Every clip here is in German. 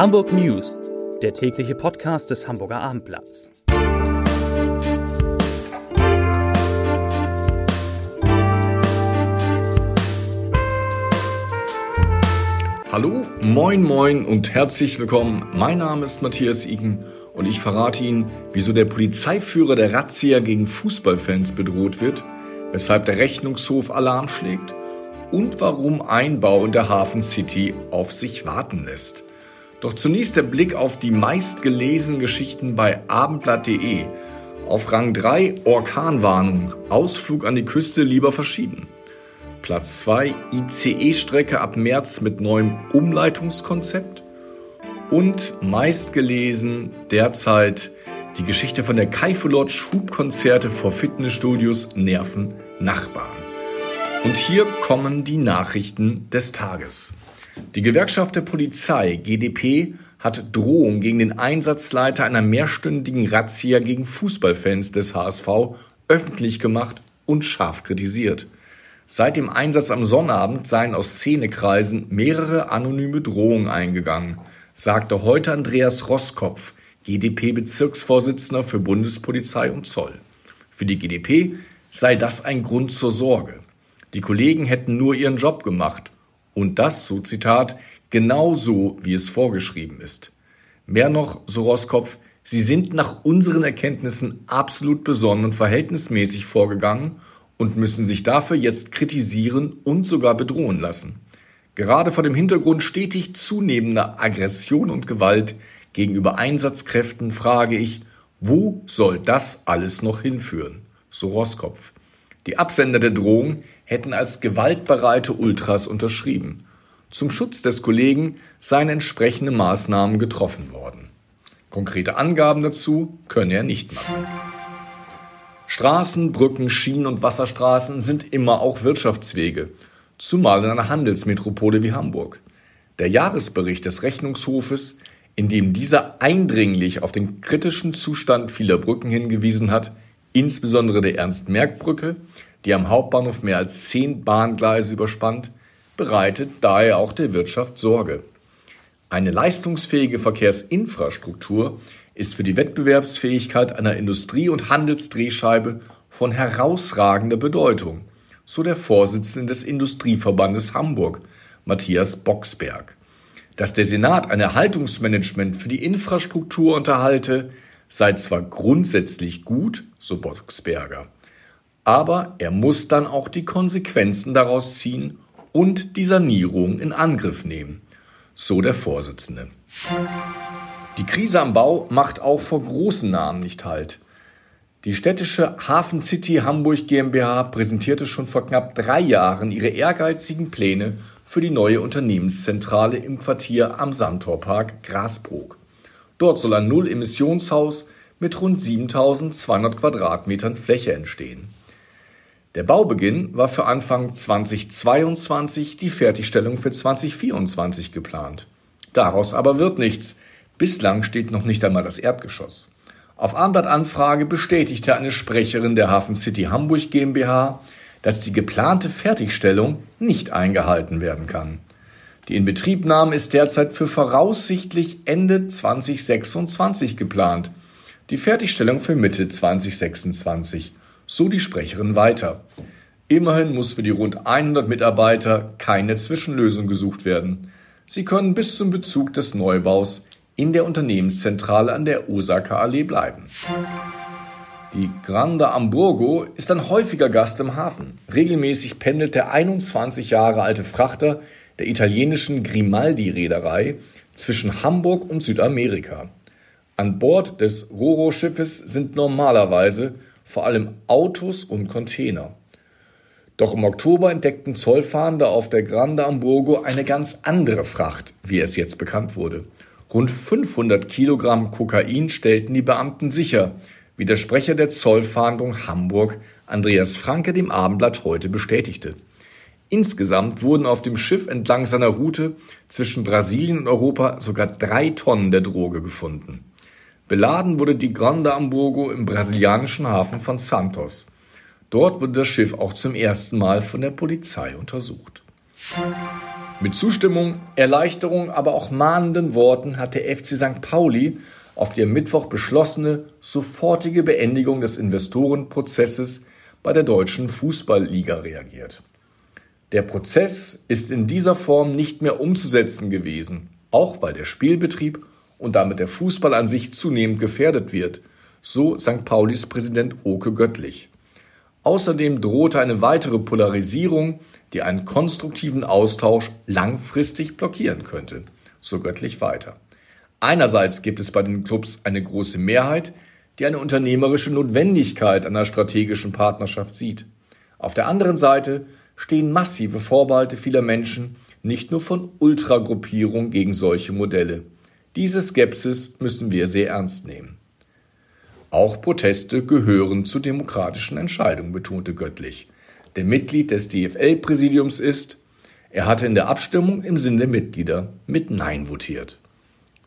Hamburg News, der tägliche Podcast des Hamburger Abendblatts. Hallo, moin, moin und herzlich willkommen. Mein Name ist Matthias Iken und ich verrate Ihnen, wieso der Polizeiführer der Razzia gegen Fußballfans bedroht wird, weshalb der Rechnungshof Alarm schlägt und warum Einbau in der Hafen City auf sich warten lässt. Doch zunächst der Blick auf die meistgelesenen Geschichten bei abendblatt.de. Auf Rang 3 Orkanwarnung, Ausflug an die Küste lieber verschieben. Platz 2 ICE-Strecke ab März mit neuem Umleitungskonzept. Und meistgelesen derzeit die Geschichte von der Kaifu Lodge Hubkonzerte vor Fitnessstudios nerven Nachbarn. Und hier kommen die Nachrichten des Tages. Die Gewerkschaft der Polizei, GdP, hat Drohung gegen den Einsatzleiter einer mehrstündigen Razzia gegen Fußballfans des HSV öffentlich gemacht und scharf kritisiert. Seit dem Einsatz am Sonnabend seien aus Szenekreisen mehrere anonyme Drohungen eingegangen, sagte heute Andreas Roskopf, GdP-Bezirksvorsitzender für Bundespolizei und Zoll. Für die GdP sei das ein Grund zur Sorge. Die Kollegen hätten nur ihren Job gemacht und das, so Zitat, genau so, wie es vorgeschrieben ist. Mehr noch, so Roskopf, sie sind nach unseren Erkenntnissen absolut besonnen und verhältnismäßig vorgegangen und müssen sich dafür jetzt kritisieren und sogar bedrohen lassen. Gerade vor dem Hintergrund stetig zunehmender Aggression und Gewalt gegenüber Einsatzkräften frage ich, wo soll das alles noch hinführen? So Roskopf. Die Absender der Drohung hätten als gewaltbereite Ultras unterschrieben. Zum Schutz des Kollegen seien entsprechende Maßnahmen getroffen worden. Konkrete Angaben dazu könne er nicht machen. Straßen, Brücken, Schienen und Wasserstraßen sind immer auch Wirtschaftswege, zumal in einer Handelsmetropole wie Hamburg. Der Jahresbericht des Rechnungshofes, in dem dieser eindringlich auf den kritischen Zustand vieler Brücken hingewiesen hat, insbesondere der Ernst-Merck-Brücke, die am Hauptbahnhof mehr als zehn Bahngleise überspannt, bereitet daher auch der Wirtschaft Sorge. Eine leistungsfähige Verkehrsinfrastruktur ist für die Wettbewerbsfähigkeit einer Industrie- und Handelsdrehscheibe von herausragender Bedeutung, so der Vorsitzende des Industrieverbandes Hamburg, Matthias Boxberg. Dass der Senat ein Erhaltungsmanagement für die Infrastruktur unterhalte, sei zwar grundsätzlich gut, so Boxberger, aber er muss dann auch die Konsequenzen daraus ziehen und die Sanierung in Angriff nehmen. So der Vorsitzende. Die Krise am Bau macht auch vor großen Namen nicht Halt. Die städtische Hafen City Hamburg GmbH präsentierte schon vor knapp drei Jahren ihre ehrgeizigen Pläne für die neue Unternehmenszentrale im Quartier am Sandtorpark Grasbrook. Dort soll ein Null-Emissionshaus mit rund 7200 Quadratmetern Fläche entstehen. Der Baubeginn war für Anfang 2022, die Fertigstellung für 2024 geplant. Daraus aber wird nichts. Bislang steht noch nicht einmal das Erdgeschoss. Auf Abendblatt-Anfrage bestätigte eine Sprecherin der Hafen City Hamburg GmbH, dass die geplante Fertigstellung nicht eingehalten werden kann. Die Inbetriebnahme ist derzeit für voraussichtlich Ende 2026 geplant, die Fertigstellung für Mitte 2026. So die Sprecherin weiter. Immerhin muss für die rund 100 Mitarbeiter keine Zwischenlösung gesucht werden. Sie können bis zum Bezug des Neubaus in der Unternehmenszentrale an der Osaka Allee bleiben. Die Grande Hamburgo ist ein häufiger Gast im Hafen. Regelmäßig pendelt der 21 Jahre alte Frachter der italienischen Grimaldi-Reederei zwischen Hamburg und Südamerika. An Bord des Roro-Schiffes sind normalerweise vor allem Autos und Container. Doch im Oktober entdeckten Zollfahnder auf der Grande Hamburgo eine ganz andere Fracht, wie es jetzt bekannt wurde. Rund 500 Kilogramm Kokain stellten die Beamten sicher, wie der Sprecher der Zollfahndung Hamburg, Andreas Franke, dem Abendblatt heute bestätigte. Insgesamt wurden auf dem Schiff entlang seiner Route zwischen Brasilien und Europa sogar drei Tonnen der Droge gefunden. Beladen wurde die Grande Hamburgo im brasilianischen Hafen von Santos. Dort wurde das Schiff auch zum ersten Mal von der Polizei untersucht. Mit Zustimmung, Erleichterung, aber auch mahnenden Worten hat der FC St. Pauli auf die am Mittwoch beschlossene sofortige Beendigung des Investorenprozesses bei der deutschen Fußballliga reagiert. Der Prozess ist in dieser Form nicht mehr umzusetzen gewesen, auch weil der Spielbetrieb und damit der Fußball an sich zunehmend gefährdet wird, so St. Paulis Präsident Oke Göttlich. Außerdem drohte eine weitere Polarisierung, die einen konstruktiven Austausch langfristig blockieren könnte, so Göttlich weiter. Einerseits gibt es bei den Clubs eine große Mehrheit, die eine unternehmerische Notwendigkeit einer strategischen Partnerschaft sieht. Auf der anderen Seite stehen massive Vorbehalte vieler Menschen, nicht nur von Ultragruppierungen gegen solche Modelle. Diese Skepsis müssen wir sehr ernst nehmen. Auch Proteste gehören zu demokratischen Entscheidungen, betonte Göttlich, der Mitglied des DFL-Präsidiums ist. Er hatte in der Abstimmung im Sinne der Mitglieder mit Nein votiert.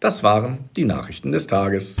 Das waren die Nachrichten des Tages.